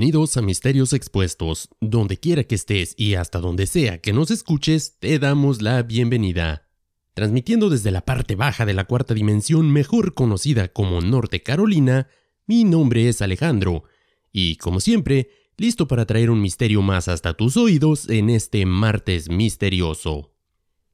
Bienvenidos a Misterios Expuestos. Donde quiera que estés y hasta donde sea que nos escuches, te damos la bienvenida. Transmitiendo desde la parte baja de la cuarta dimensión, mejor conocida como Norte Carolina, mi nombre es Alejandro, y como siempre, listo para traer un misterio más hasta tus oídos en este martes misterioso.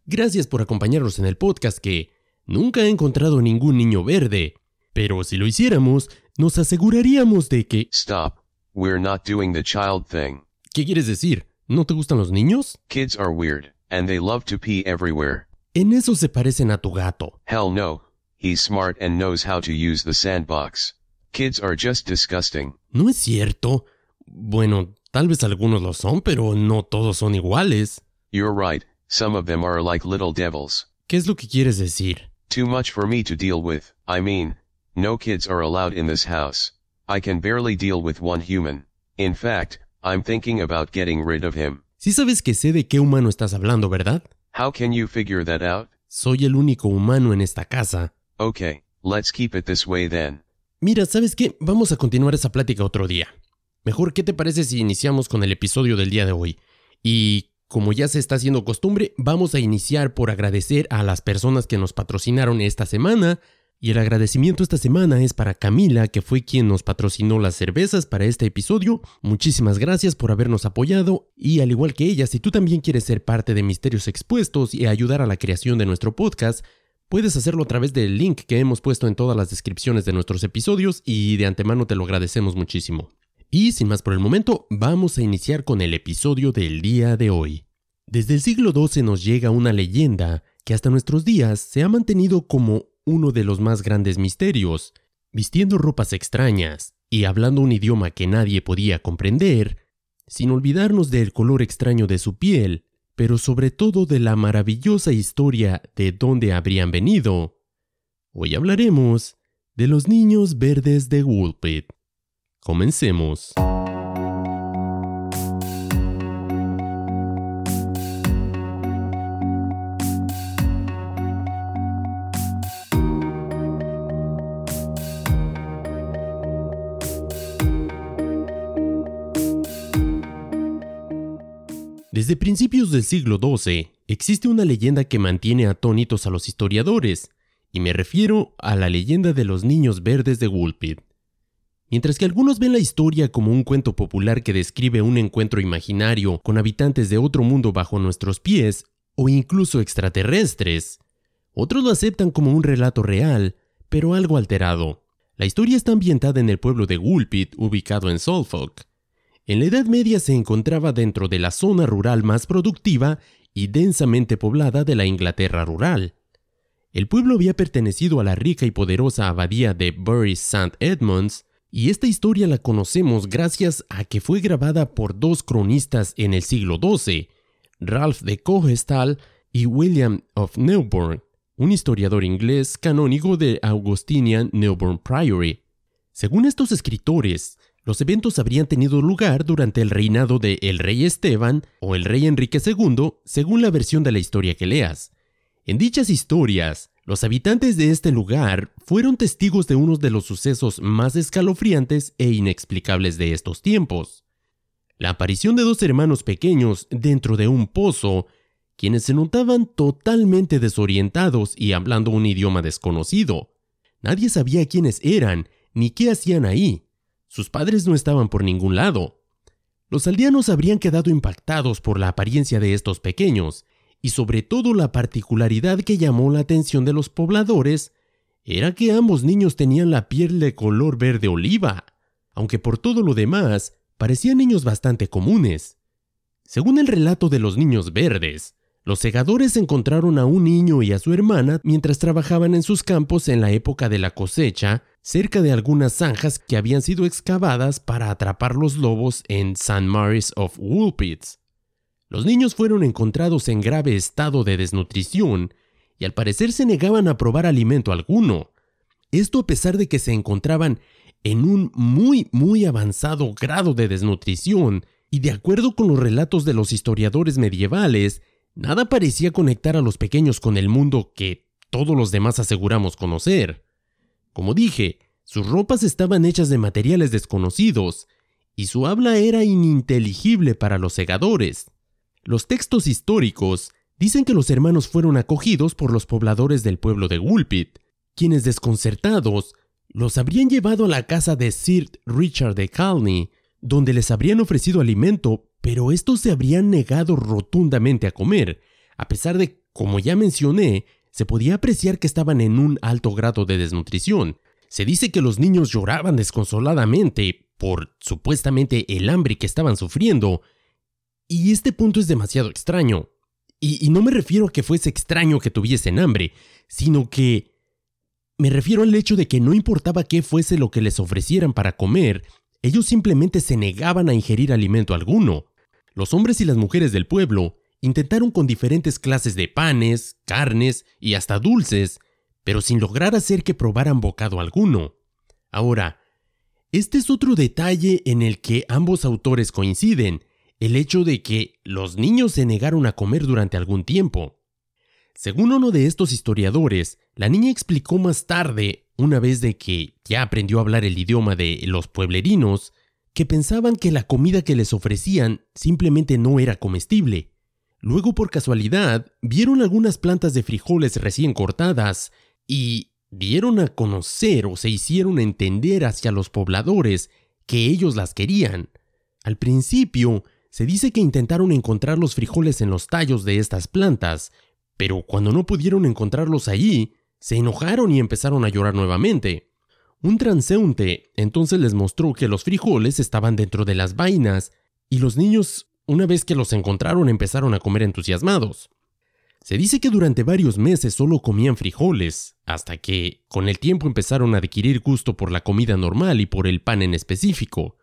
Gracias por acompañarnos en el podcast que nunca he encontrado ningún niño verde, pero si lo hiciéramos, nos aseguraríamos de que... Stop. We're not doing the child thing. ¿Qué quieres decir? ¿No te gustan los niños? Kids are weird, and they love to pee everywhere. En eso se parecen a tu gato. Hell no. He's smart and knows how to use the sandbox. Kids are just disgusting. ¿No es cierto? Bueno, tal vez algunos lo son, pero no todos son iguales. You're right, some of them are like little devils. ¿Qué es lo que quieres decir? Too much for me to deal with, I mean, no kids are allowed in this house. I can barely deal with one human. In fact, I'm thinking about getting rid of him. Sí sabes que sé de qué humano estás hablando, ¿verdad? How can you figure that out? Soy el único humano en esta casa. Okay, let's keep it this way then. Mira, ¿sabes qué? Vamos a continuar esa plática otro día. Mejor, ¿qué te parece si iniciamos con el episodio del día de hoy? Y como ya se está haciendo costumbre, vamos a iniciar por agradecer a las personas que nos patrocinaron esta semana. Y el agradecimiento esta semana es para Camila, que fue quien nos patrocinó las cervezas para este episodio. Muchísimas gracias por habernos apoyado. Y al igual que ella, si tú también quieres ser parte de Misterios Expuestos y ayudar a la creación de nuestro podcast, puedes hacerlo a través del link que hemos puesto en todas las descripciones de nuestros episodios y de antemano te lo agradecemos muchísimo. Y sin más por el momento, vamos a iniciar con el episodio del día de hoy. Desde el siglo XII nos llega una leyenda que hasta nuestros días se ha mantenido como uno de los más grandes misterios, vistiendo ropas extrañas y hablando un idioma que nadie podía comprender, sin olvidarnos del color extraño de su piel, pero sobre todo de la maravillosa historia de dónde habrían venido. Hoy hablaremos de los niños verdes de Woolpit. Comencemos. Desde principios del siglo XII existe una leyenda que mantiene atónitos a los historiadores, y me refiero a la leyenda de los niños verdes de Woolpit. Mientras que algunos ven la historia como un cuento popular que describe un encuentro imaginario con habitantes de otro mundo bajo nuestros pies, o incluso extraterrestres, otros lo aceptan como un relato real, pero algo alterado. La historia está ambientada en el pueblo de Woolpit, ubicado en Suffolk. En la Edad Media se encontraba dentro de la zona rural más productiva y densamente poblada de la Inglaterra rural. El pueblo había pertenecido a la rica y poderosa abadía de Bury St. Edmunds, y esta historia la conocemos gracias a que fue grabada por dos cronistas en el siglo XII, Ralph de Cogestal y William of Newburn, un historiador inglés canónigo de Augustinian Newburn Priory. Según estos escritores, los eventos habrían tenido lugar durante el reinado de el rey Esteban o el rey Enrique II, según la versión de la historia que leas. En dichas historias, los habitantes de este lugar fueron testigos de uno de los sucesos más escalofriantes e inexplicables de estos tiempos. La aparición de dos hermanos pequeños dentro de un pozo, quienes se notaban totalmente desorientados y hablando un idioma desconocido. Nadie sabía quiénes eran ni qué hacían ahí. Sus padres no estaban por ningún lado. Los aldeanos habrían quedado impactados por la apariencia de estos pequeños, y sobre todo la particularidad que llamó la atención de los pobladores era que ambos niños tenían la piel de color verde oliva, aunque por todo lo demás parecían niños bastante comunes. Según el relato de los niños verdes, los segadores encontraron a un niño y a su hermana mientras trabajaban en sus campos en la época de la cosecha, cerca de algunas zanjas que habían sido excavadas para atrapar los lobos en St. Mary's of Woolpits. Los niños fueron encontrados en grave estado de desnutrición y al parecer se negaban a probar alimento alguno. Esto a pesar de que se encontraban en un muy muy avanzado grado de desnutrición y de acuerdo con los relatos de los historiadores medievales, nada parecía conectar a los pequeños con el mundo que todos los demás aseguramos conocer. Como dije, sus ropas estaban hechas de materiales desconocidos, y su habla era ininteligible para los segadores. Los textos históricos dicen que los hermanos fueron acogidos por los pobladores del pueblo de Woolpit, quienes desconcertados los habrían llevado a la casa de Sir Richard de Calney, donde les habrían ofrecido alimento, pero estos se habrían negado rotundamente a comer, a pesar de, como ya mencioné, se podía apreciar que estaban en un alto grado de desnutrición. Se dice que los niños lloraban desconsoladamente por supuestamente el hambre que estaban sufriendo. Y este punto es demasiado extraño. Y, y no me refiero a que fuese extraño que tuviesen hambre, sino que me refiero al hecho de que no importaba qué fuese lo que les ofrecieran para comer, ellos simplemente se negaban a ingerir alimento alguno. Los hombres y las mujeres del pueblo intentaron con diferentes clases de panes, carnes y hasta dulces, pero sin lograr hacer que probaran bocado alguno. Ahora, este es otro detalle en el que ambos autores coinciden, el hecho de que los niños se negaron a comer durante algún tiempo. Según uno de estos historiadores, la niña explicó más tarde, una vez de que ya aprendió a hablar el idioma de los pueblerinos, que pensaban que la comida que les ofrecían simplemente no era comestible. Luego, por casualidad, vieron algunas plantas de frijoles recién cortadas y dieron a conocer o se hicieron entender hacia los pobladores que ellos las querían. Al principio, se dice que intentaron encontrar los frijoles en los tallos de estas plantas, pero cuando no pudieron encontrarlos allí, se enojaron y empezaron a llorar nuevamente. Un transeúnte entonces les mostró que los frijoles estaban dentro de las vainas, y los niños, una vez que los encontraron, empezaron a comer entusiasmados. Se dice que durante varios meses solo comían frijoles, hasta que, con el tiempo empezaron a adquirir gusto por la comida normal y por el pan en específico.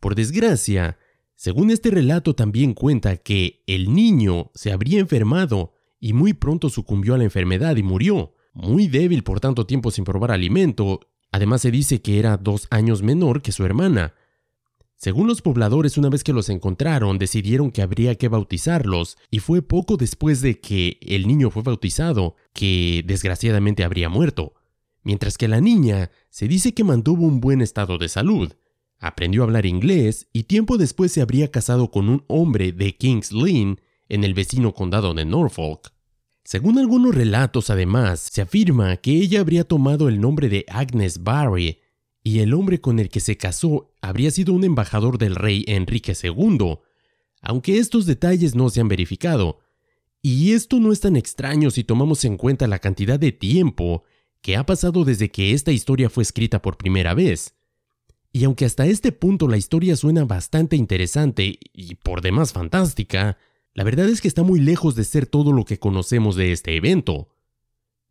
Por desgracia, según este relato también cuenta que el niño se habría enfermado y muy pronto sucumbió a la enfermedad y murió, muy débil por tanto tiempo sin probar alimento. Además se dice que era dos años menor que su hermana. Según los pobladores, una vez que los encontraron, decidieron que habría que bautizarlos, y fue poco después de que el niño fue bautizado que desgraciadamente habría muerto. Mientras que la niña se dice que mantuvo un buen estado de salud, aprendió a hablar inglés y tiempo después se habría casado con un hombre de King's Lynn en el vecino condado de Norfolk. Según algunos relatos, además, se afirma que ella habría tomado el nombre de Agnes Barry y el hombre con el que se casó habría sido un embajador del rey Enrique II, aunque estos detalles no se han verificado. Y esto no es tan extraño si tomamos en cuenta la cantidad de tiempo que ha pasado desde que esta historia fue escrita por primera vez. Y aunque hasta este punto la historia suena bastante interesante y por demás fantástica, la verdad es que está muy lejos de ser todo lo que conocemos de este evento.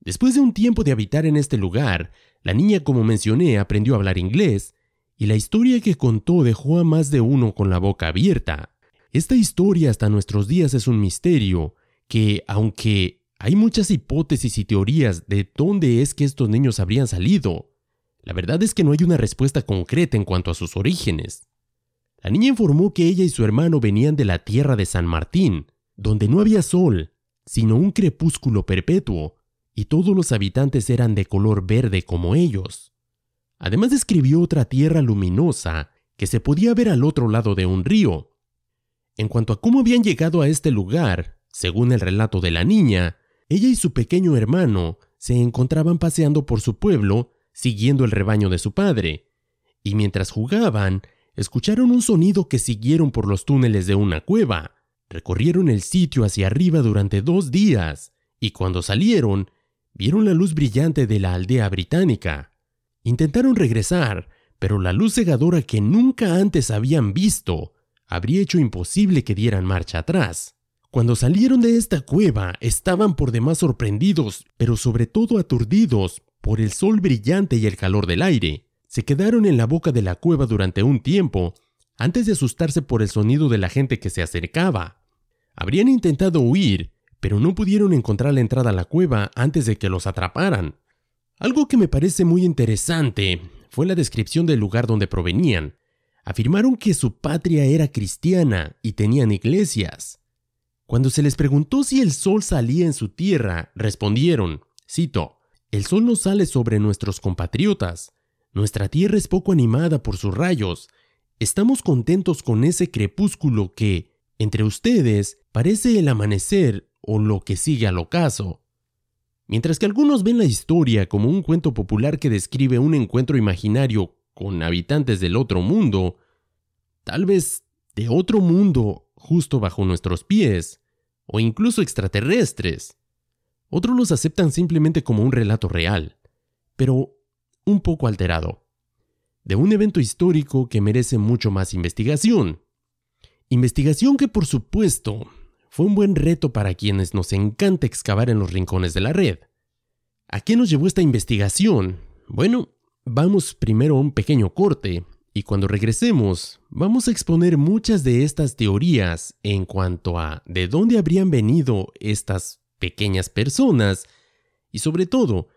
Después de un tiempo de habitar en este lugar, la niña, como mencioné, aprendió a hablar inglés, y la historia que contó dejó a más de uno con la boca abierta. Esta historia hasta nuestros días es un misterio, que, aunque hay muchas hipótesis y teorías de dónde es que estos niños habrían salido, la verdad es que no hay una respuesta concreta en cuanto a sus orígenes. La niña informó que ella y su hermano venían de la tierra de San Martín, donde no había sol, sino un crepúsculo perpetuo, y todos los habitantes eran de color verde como ellos. Además describió otra tierra luminosa que se podía ver al otro lado de un río. En cuanto a cómo habían llegado a este lugar, según el relato de la niña, ella y su pequeño hermano se encontraban paseando por su pueblo, siguiendo el rebaño de su padre, y mientras jugaban, escucharon un sonido que siguieron por los túneles de una cueva. Recorrieron el sitio hacia arriba durante dos días, y cuando salieron, vieron la luz brillante de la aldea británica. Intentaron regresar, pero la luz cegadora que nunca antes habían visto habría hecho imposible que dieran marcha atrás. Cuando salieron de esta cueva estaban por demás sorprendidos, pero sobre todo aturdidos por el sol brillante y el calor del aire se quedaron en la boca de la cueva durante un tiempo, antes de asustarse por el sonido de la gente que se acercaba. Habrían intentado huir, pero no pudieron encontrar la entrada a la cueva antes de que los atraparan. Algo que me parece muy interesante fue la descripción del lugar donde provenían. Afirmaron que su patria era cristiana y tenían iglesias. Cuando se les preguntó si el sol salía en su tierra, respondieron, cito, El sol no sale sobre nuestros compatriotas, nuestra tierra es poco animada por sus rayos, estamos contentos con ese crepúsculo que, entre ustedes, parece el amanecer o lo que sigue al ocaso. Mientras que algunos ven la historia como un cuento popular que describe un encuentro imaginario con habitantes del otro mundo, tal vez de otro mundo justo bajo nuestros pies, o incluso extraterrestres. Otros los aceptan simplemente como un relato real, pero un poco alterado, de un evento histórico que merece mucho más investigación. Investigación que por supuesto fue un buen reto para quienes nos encanta excavar en los rincones de la red. ¿A qué nos llevó esta investigación? Bueno, vamos primero a un pequeño corte y cuando regresemos vamos a exponer muchas de estas teorías en cuanto a de dónde habrían venido estas pequeñas personas y sobre todo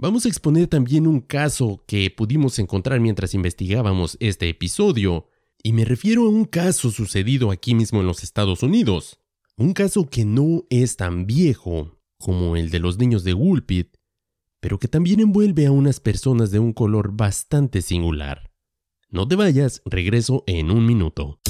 vamos a exponer también un caso que pudimos encontrar mientras investigábamos este episodio y me refiero a un caso sucedido aquí mismo en los Estados Unidos. Un caso que no es tan viejo como el de los niños de Woolpit, pero que también envuelve a unas personas de un color bastante singular. No te vayas, regreso en un minuto.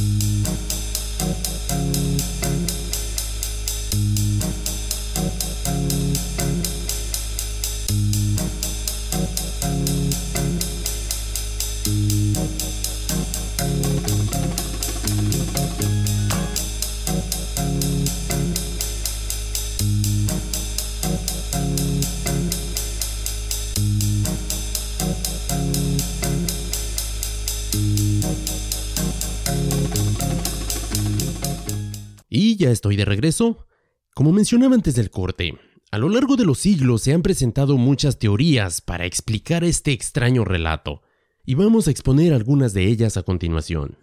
Ya estoy de regreso. Como mencionaba antes del corte, a lo largo de los siglos se han presentado muchas teorías para explicar este extraño relato, y vamos a exponer algunas de ellas a continuación.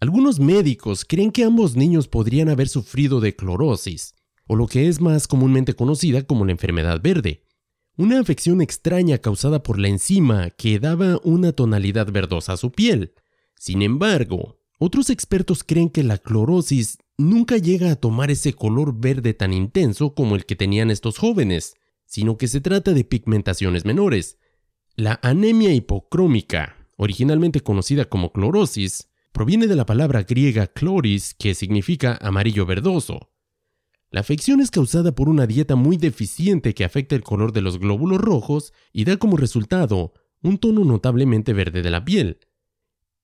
Algunos médicos creen que ambos niños podrían haber sufrido de clorosis, o lo que es más comúnmente conocida como la enfermedad verde, una afección extraña causada por la enzima que daba una tonalidad verdosa a su piel. Sin embargo, otros expertos creen que la clorosis nunca llega a tomar ese color verde tan intenso como el que tenían estos jóvenes, sino que se trata de pigmentaciones menores. La anemia hipocrómica, originalmente conocida como clorosis, proviene de la palabra griega chloris, que significa amarillo verdoso. La afección es causada por una dieta muy deficiente que afecta el color de los glóbulos rojos y da como resultado un tono notablemente verde de la piel.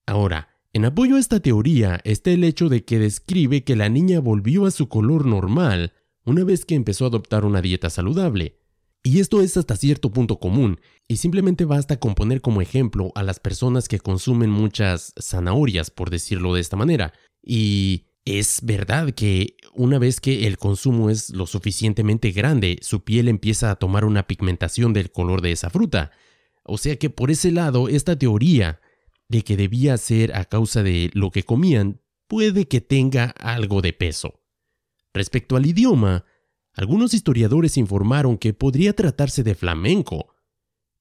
Ahora, en apoyo a esta teoría está el hecho de que describe que la niña volvió a su color normal una vez que empezó a adoptar una dieta saludable. Y esto es hasta cierto punto común, y simplemente basta con poner como ejemplo a las personas que consumen muchas zanahorias, por decirlo de esta manera. Y es verdad que una vez que el consumo es lo suficientemente grande, su piel empieza a tomar una pigmentación del color de esa fruta. O sea que por ese lado, esta teoría de que debía ser a causa de lo que comían puede que tenga algo de peso. Respecto al idioma, algunos historiadores informaron que podría tratarse de flamenco,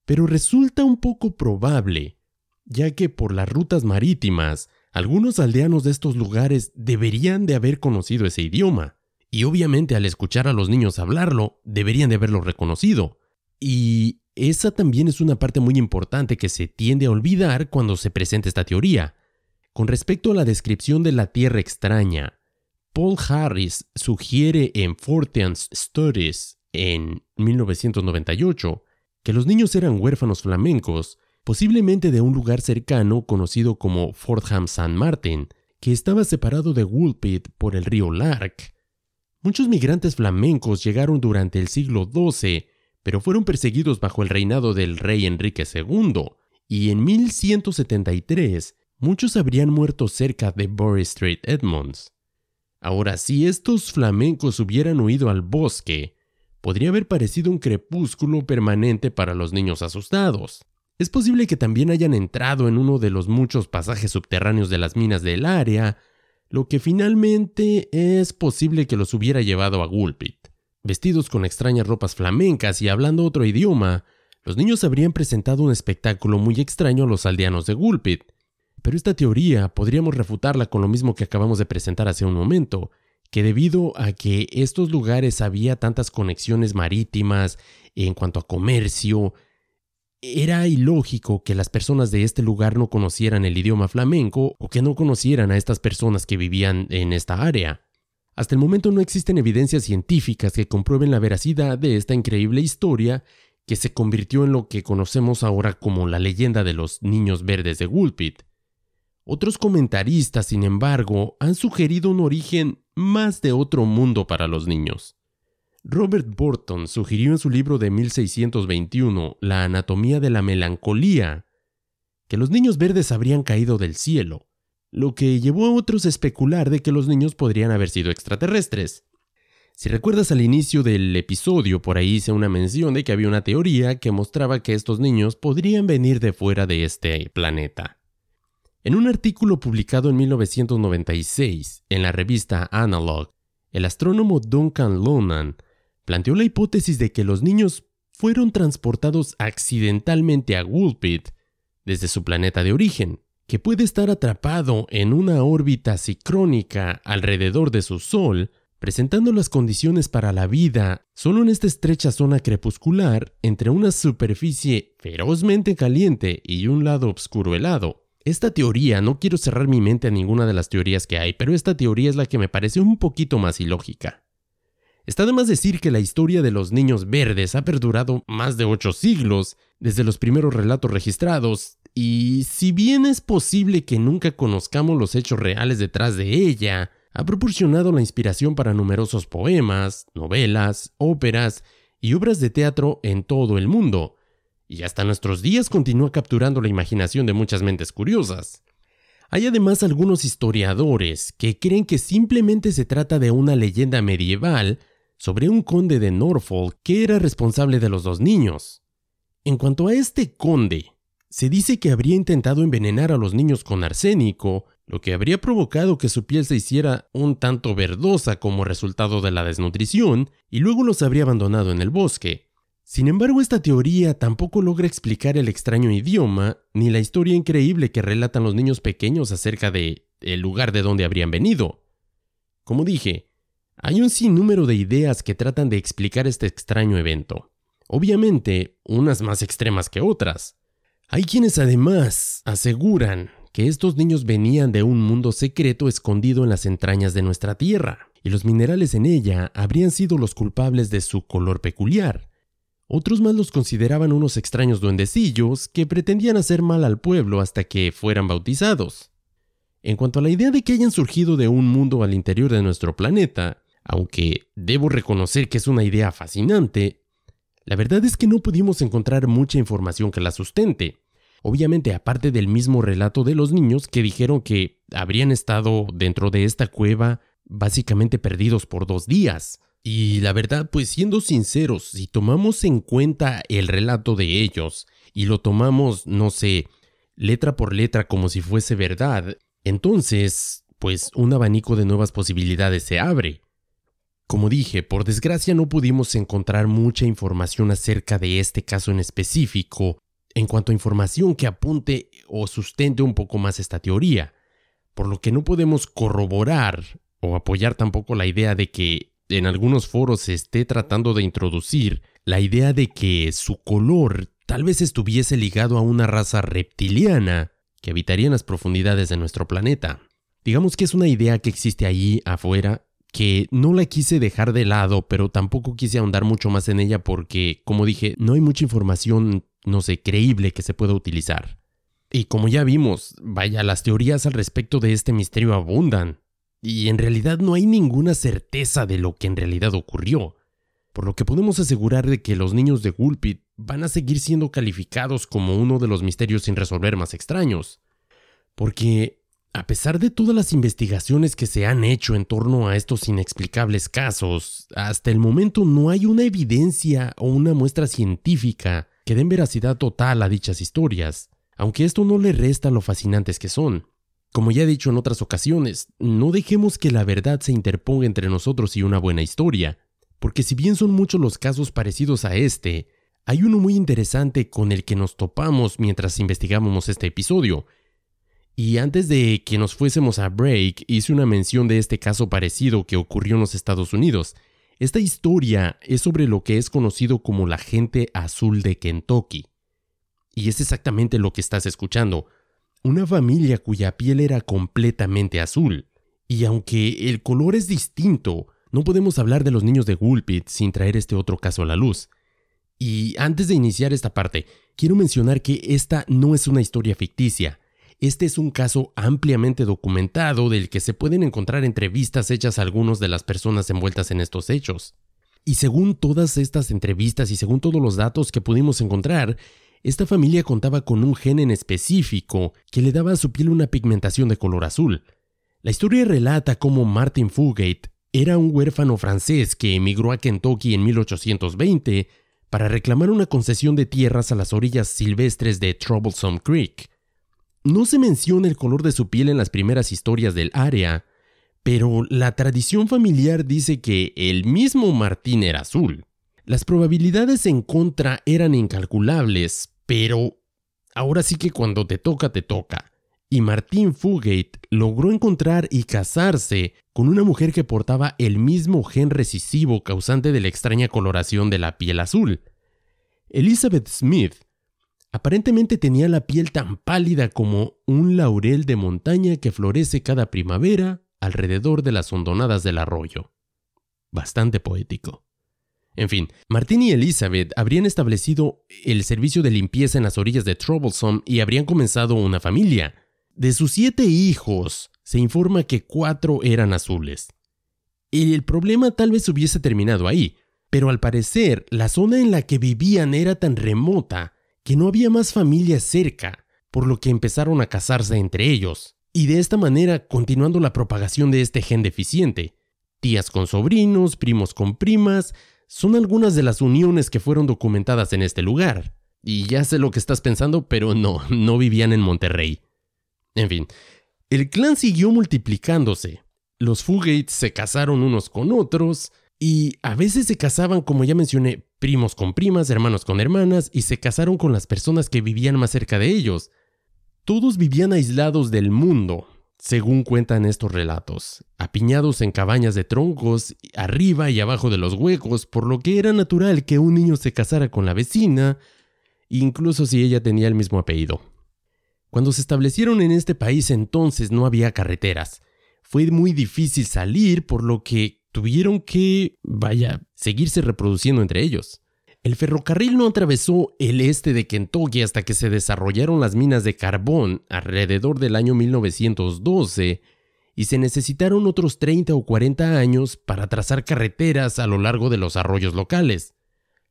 pero resulta un poco probable, ya que por las rutas marítimas, algunos aldeanos de estos lugares deberían de haber conocido ese idioma, y obviamente al escuchar a los niños hablarlo, deberían de haberlo reconocido. Y esa también es una parte muy importante que se tiende a olvidar cuando se presenta esta teoría. Con respecto a la descripción de la Tierra extraña, Paul Harris sugiere en Fortean's Studies en 1998 que los niños eran huérfanos flamencos, posiblemente de un lugar cercano conocido como Fortham San Martin, que estaba separado de Woolpit por el río Lark. Muchos migrantes flamencos llegaron durante el siglo XII pero fueron perseguidos bajo el reinado del rey Enrique II, y en 1173 muchos habrían muerto cerca de Bury Street, Edmonds. Ahora, si estos flamencos hubieran huido al bosque, podría haber parecido un crepúsculo permanente para los niños asustados. Es posible que también hayan entrado en uno de los muchos pasajes subterráneos de las minas del área, lo que finalmente es posible que los hubiera llevado a Gulpit. Vestidos con extrañas ropas flamencas y hablando otro idioma, los niños habrían presentado un espectáculo muy extraño a los aldeanos de Gulpit. Pero esta teoría podríamos refutarla con lo mismo que acabamos de presentar hace un momento, que debido a que estos lugares había tantas conexiones marítimas en cuanto a comercio, era ilógico que las personas de este lugar no conocieran el idioma flamenco o que no conocieran a estas personas que vivían en esta área. Hasta el momento no existen evidencias científicas que comprueben la veracidad de esta increíble historia que se convirtió en lo que conocemos ahora como la leyenda de los niños verdes de Woolpit. Otros comentaristas, sin embargo, han sugerido un origen más de otro mundo para los niños. Robert Burton sugirió en su libro de 1621, La anatomía de la melancolía, que los niños verdes habrían caído del cielo, lo que llevó a otros a especular de que los niños podrían haber sido extraterrestres. Si recuerdas al inicio del episodio, por ahí hice una mención de que había una teoría que mostraba que estos niños podrían venir de fuera de este planeta. En un artículo publicado en 1996 en la revista Analog, el astrónomo Duncan Lonan planteó la hipótesis de que los niños fueron transportados accidentalmente a Woolpit desde su planeta de origen, que puede estar atrapado en una órbita cicrónica alrededor de su Sol, presentando las condiciones para la vida solo en esta estrecha zona crepuscular entre una superficie ferozmente caliente y un lado oscuro helado. Esta teoría, no quiero cerrar mi mente a ninguna de las teorías que hay, pero esta teoría es la que me parece un poquito más ilógica. Está de más decir que la historia de los niños verdes ha perdurado más de ocho siglos, desde los primeros relatos registrados, y si bien es posible que nunca conozcamos los hechos reales detrás de ella, ha proporcionado la inspiración para numerosos poemas, novelas, óperas y obras de teatro en todo el mundo, y hasta nuestros días continúa capturando la imaginación de muchas mentes curiosas. Hay además algunos historiadores que creen que simplemente se trata de una leyenda medieval sobre un conde de Norfolk que era responsable de los dos niños. En cuanto a este conde, se dice que habría intentado envenenar a los niños con arsénico, lo que habría provocado que su piel se hiciera un tanto verdosa como resultado de la desnutrición, y luego los habría abandonado en el bosque. Sin embargo, esta teoría tampoco logra explicar el extraño idioma ni la historia increíble que relatan los niños pequeños acerca de el lugar de donde habrían venido. Como dije, hay un sinnúmero de ideas que tratan de explicar este extraño evento. Obviamente, unas más extremas que otras. Hay quienes además aseguran que estos niños venían de un mundo secreto escondido en las entrañas de nuestra Tierra, y los minerales en ella habrían sido los culpables de su color peculiar. Otros más los consideraban unos extraños duendecillos que pretendían hacer mal al pueblo hasta que fueran bautizados. En cuanto a la idea de que hayan surgido de un mundo al interior de nuestro planeta, aunque debo reconocer que es una idea fascinante, la verdad es que no pudimos encontrar mucha información que la sustente. Obviamente aparte del mismo relato de los niños que dijeron que habrían estado dentro de esta cueva básicamente perdidos por dos días. Y la verdad, pues siendo sinceros, si tomamos en cuenta el relato de ellos y lo tomamos, no sé, letra por letra como si fuese verdad, entonces, pues un abanico de nuevas posibilidades se abre. Como dije, por desgracia no pudimos encontrar mucha información acerca de este caso en específico, en cuanto a información que apunte o sustente un poco más esta teoría, por lo que no podemos corroborar o apoyar tampoco la idea de que en algunos foros se esté tratando de introducir la idea de que su color tal vez estuviese ligado a una raza reptiliana que habitaría en las profundidades de nuestro planeta. Digamos que es una idea que existe allí afuera que no la quise dejar de lado, pero tampoco quise ahondar mucho más en ella porque, como dije, no hay mucha información, no sé, creíble que se pueda utilizar. Y como ya vimos, vaya, las teorías al respecto de este misterio abundan, y en realidad no hay ninguna certeza de lo que en realidad ocurrió, por lo que podemos asegurar de que los niños de Gulpit van a seguir siendo calificados como uno de los misterios sin resolver más extraños. Porque a pesar de todas las investigaciones que se han hecho en torno a estos inexplicables casos, hasta el momento no hay una evidencia o una muestra científica que den veracidad total a dichas historias, aunque esto no le resta lo fascinantes que son. Como ya he dicho en otras ocasiones, no dejemos que la verdad se interponga entre nosotros y una buena historia, porque si bien son muchos los casos parecidos a este, hay uno muy interesante con el que nos topamos mientras investigábamos este episodio, y antes de que nos fuésemos a break, hice una mención de este caso parecido que ocurrió en los Estados Unidos. Esta historia es sobre lo que es conocido como la gente azul de Kentucky. Y es exactamente lo que estás escuchando. Una familia cuya piel era completamente azul. Y aunque el color es distinto, no podemos hablar de los niños de Woolpit sin traer este otro caso a la luz. Y antes de iniciar esta parte, quiero mencionar que esta no es una historia ficticia. Este es un caso ampliamente documentado del que se pueden encontrar entrevistas hechas a algunos de las personas envueltas en estos hechos. Y según todas estas entrevistas y según todos los datos que pudimos encontrar, esta familia contaba con un gen en específico que le daba a su piel una pigmentación de color azul. La historia relata cómo Martin Fugate era un huérfano francés que emigró a Kentucky en 1820 para reclamar una concesión de tierras a las orillas silvestres de Troublesome Creek. No se menciona el color de su piel en las primeras historias del área, pero la tradición familiar dice que el mismo Martín era azul. Las probabilidades en contra eran incalculables, pero ahora sí que cuando te toca, te toca. Y Martín Fugate logró encontrar y casarse con una mujer que portaba el mismo gen recesivo causante de la extraña coloración de la piel azul. Elizabeth Smith Aparentemente tenía la piel tan pálida como un laurel de montaña que florece cada primavera alrededor de las hondonadas del arroyo. Bastante poético. En fin, Martín y Elizabeth habrían establecido el servicio de limpieza en las orillas de Troublesome y habrían comenzado una familia. De sus siete hijos, se informa que cuatro eran azules. El problema tal vez hubiese terminado ahí, pero al parecer la zona en la que vivían era tan remota que no había más familias cerca, por lo que empezaron a casarse entre ellos, y de esta manera continuando la propagación de este gen deficiente. Tías con sobrinos, primos con primas, son algunas de las uniones que fueron documentadas en este lugar. Y ya sé lo que estás pensando, pero no, no vivían en Monterrey. En fin, el clan siguió multiplicándose. Los Fugates se casaron unos con otros, y a veces se casaban, como ya mencioné, primos con primas, hermanos con hermanas, y se casaron con las personas que vivían más cerca de ellos. Todos vivían aislados del mundo, según cuentan estos relatos, apiñados en cabañas de troncos, arriba y abajo de los huecos, por lo que era natural que un niño se casara con la vecina, incluso si ella tenía el mismo apellido. Cuando se establecieron en este país entonces no había carreteras. Fue muy difícil salir, por lo que tuvieron que, vaya, seguirse reproduciendo entre ellos. El ferrocarril no atravesó el este de Kentucky hasta que se desarrollaron las minas de carbón alrededor del año 1912 y se necesitaron otros 30 o 40 años para trazar carreteras a lo largo de los arroyos locales.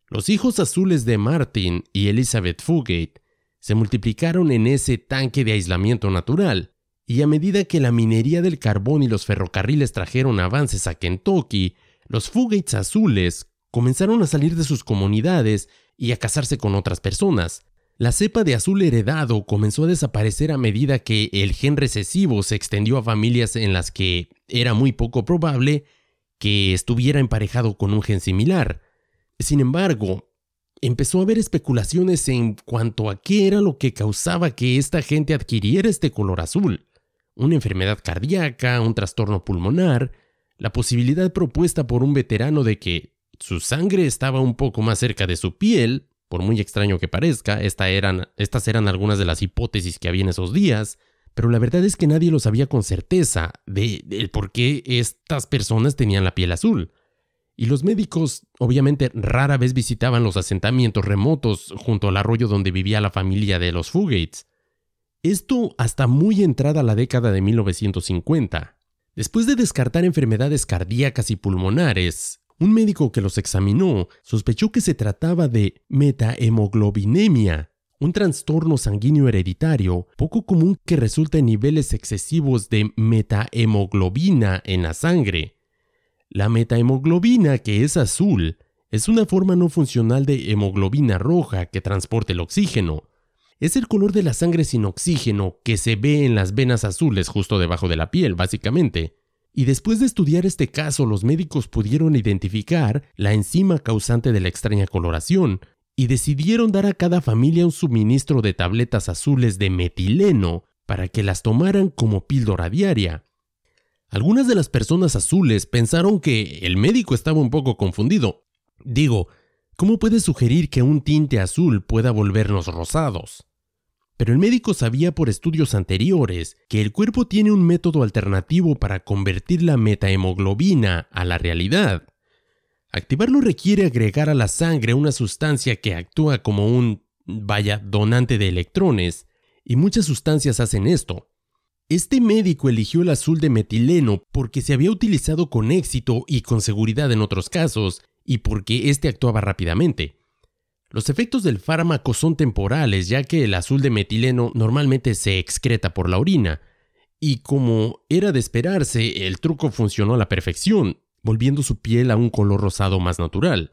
Los hijos azules de Martin y Elizabeth Fugate se multiplicaron en ese tanque de aislamiento natural, y a medida que la minería del carbón y los ferrocarriles trajeron avances a Kentucky, los Fugates azules comenzaron a salir de sus comunidades y a casarse con otras personas. La cepa de azul heredado comenzó a desaparecer a medida que el gen recesivo se extendió a familias en las que era muy poco probable que estuviera emparejado con un gen similar. Sin embargo, empezó a haber especulaciones en cuanto a qué era lo que causaba que esta gente adquiriera este color azul una enfermedad cardíaca, un trastorno pulmonar, la posibilidad propuesta por un veterano de que su sangre estaba un poco más cerca de su piel, por muy extraño que parezca, eran, estas eran algunas de las hipótesis que había en esos días, pero la verdad es que nadie lo sabía con certeza de, de por qué estas personas tenían la piel azul. Y los médicos obviamente rara vez visitaban los asentamientos remotos junto al arroyo donde vivía la familia de los Fugates. Esto hasta muy entrada la década de 1950. Después de descartar enfermedades cardíacas y pulmonares, un médico que los examinó sospechó que se trataba de metahemoglobinemia, un trastorno sanguíneo hereditario poco común que resulta en niveles excesivos de metahemoglobina en la sangre. La metahemoglobina, que es azul, es una forma no funcional de hemoglobina roja que transporta el oxígeno, es el color de la sangre sin oxígeno que se ve en las venas azules justo debajo de la piel, básicamente. Y después de estudiar este caso, los médicos pudieron identificar la enzima causante de la extraña coloración y decidieron dar a cada familia un suministro de tabletas azules de metileno para que las tomaran como píldora diaria. Algunas de las personas azules pensaron que el médico estaba un poco confundido. Digo, ¿Cómo puede sugerir que un tinte azul pueda volvernos rosados? Pero el médico sabía por estudios anteriores que el cuerpo tiene un método alternativo para convertir la metahemoglobina a la realidad. Activarlo requiere agregar a la sangre una sustancia que actúa como un, vaya, donante de electrones, y muchas sustancias hacen esto. Este médico eligió el azul de metileno porque se había utilizado con éxito y con seguridad en otros casos, y porque éste actuaba rápidamente. Los efectos del fármaco son temporales, ya que el azul de metileno normalmente se excreta por la orina, y como era de esperarse, el truco funcionó a la perfección, volviendo su piel a un color rosado más natural.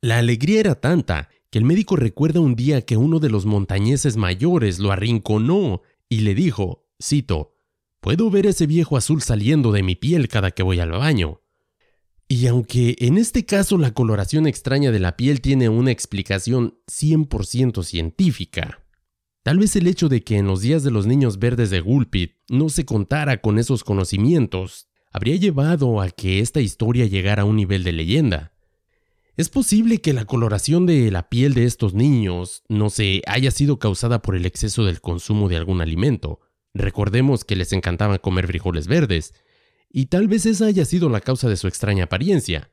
La alegría era tanta que el médico recuerda un día que uno de los montañeses mayores lo arrinconó y le dijo, cito, Puedo ver ese viejo azul saliendo de mi piel cada que voy al baño. Y aunque en este caso la coloración extraña de la piel tiene una explicación 100% científica, tal vez el hecho de que en los días de los niños verdes de Gulpit no se contara con esos conocimientos habría llevado a que esta historia llegara a un nivel de leyenda. Es posible que la coloración de la piel de estos niños no se haya sido causada por el exceso del consumo de algún alimento. Recordemos que les encantaba comer frijoles verdes, y tal vez esa haya sido la causa de su extraña apariencia.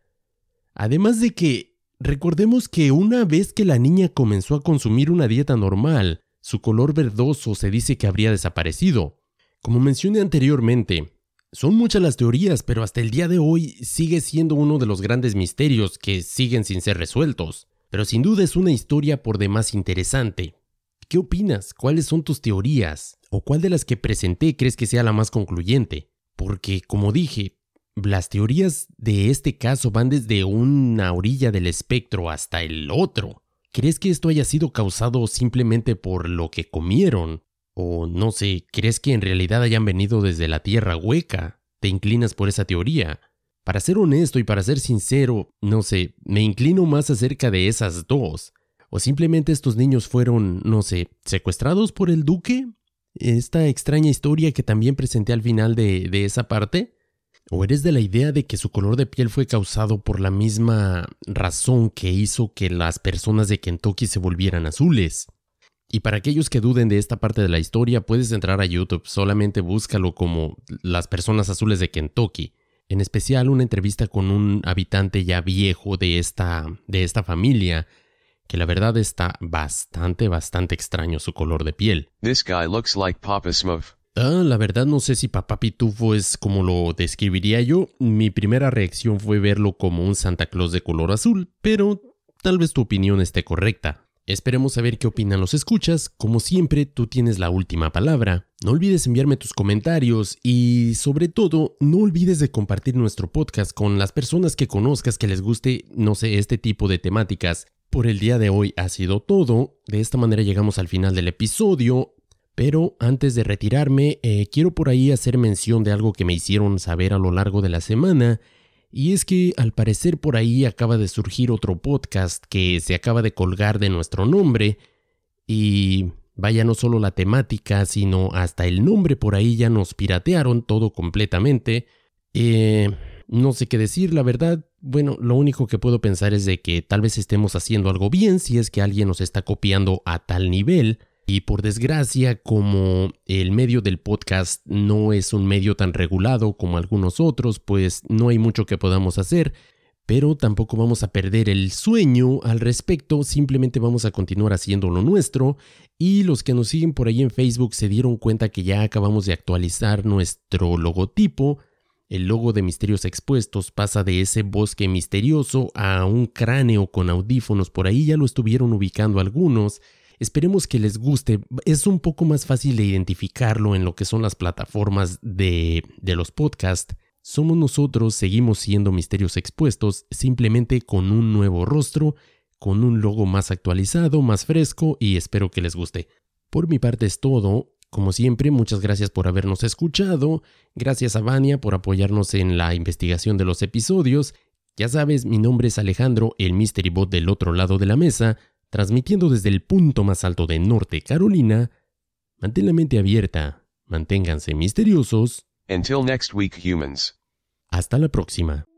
Además de que, recordemos que una vez que la niña comenzó a consumir una dieta normal, su color verdoso se dice que habría desaparecido. Como mencioné anteriormente, son muchas las teorías, pero hasta el día de hoy sigue siendo uno de los grandes misterios que siguen sin ser resueltos. Pero sin duda es una historia por demás interesante. ¿Qué opinas? ¿Cuáles son tus teorías? ¿O cuál de las que presenté crees que sea la más concluyente? Porque, como dije, las teorías de este caso van desde una orilla del espectro hasta el otro. ¿Crees que esto haya sido causado simplemente por lo que comieron? O no sé, ¿crees que en realidad hayan venido desde la tierra hueca? ¿Te inclinas por esa teoría? Para ser honesto y para ser sincero, no sé, me inclino más acerca de esas dos. ¿O simplemente estos niños fueron, no sé, secuestrados por el duque? Esta extraña historia que también presenté al final de, de esa parte? ¿O eres de la idea de que su color de piel fue causado por la misma razón que hizo que las personas de Kentucky se volvieran azules? Y para aquellos que duden de esta parte de la historia, puedes entrar a YouTube, solamente búscalo como las personas azules de Kentucky. En especial una entrevista con un habitante ya viejo de esta, de esta familia, que la verdad está bastante, bastante extraño su color de piel. This guy looks like Papa Smurf. Ah, la verdad no sé si Papá Pitufo es como lo describiría yo. Mi primera reacción fue verlo como un Santa Claus de color azul, pero tal vez tu opinión esté correcta. Esperemos saber qué opinan los escuchas. Como siempre, tú tienes la última palabra. No olvides enviarme tus comentarios y, sobre todo, no olvides de compartir nuestro podcast con las personas que conozcas que les guste, no sé, este tipo de temáticas. Por el día de hoy ha sido todo. De esta manera llegamos al final del episodio. Pero antes de retirarme, eh, quiero por ahí hacer mención de algo que me hicieron saber a lo largo de la semana. Y es que al parecer por ahí acaba de surgir otro podcast que se acaba de colgar de nuestro nombre. Y vaya no solo la temática, sino hasta el nombre por ahí ya nos piratearon todo completamente. Eh, no sé qué decir, la verdad. Bueno, lo único que puedo pensar es de que tal vez estemos haciendo algo bien si es que alguien nos está copiando a tal nivel. Y por desgracia, como el medio del podcast no es un medio tan regulado como algunos otros, pues no hay mucho que podamos hacer. Pero tampoco vamos a perder el sueño al respecto, simplemente vamos a continuar haciendo lo nuestro. Y los que nos siguen por ahí en Facebook se dieron cuenta que ya acabamos de actualizar nuestro logotipo el logo de Misterios Expuestos pasa de ese bosque misterioso a un cráneo con audífonos, por ahí ya lo estuvieron ubicando algunos. Esperemos que les guste, es un poco más fácil de identificarlo en lo que son las plataformas de, de los podcasts. Somos nosotros, seguimos siendo Misterios Expuestos, simplemente con un nuevo rostro, con un logo más actualizado, más fresco y espero que les guste. Por mi parte es todo, como siempre, muchas gracias por habernos escuchado, gracias a Vania por apoyarnos en la investigación de los episodios. Ya sabes, mi nombre es Alejandro, el Mystery Bot del otro lado de la mesa, transmitiendo desde el punto más alto de Norte Carolina. Mantén la mente abierta, manténganse misteriosos. Until next week, humans. Hasta la próxima.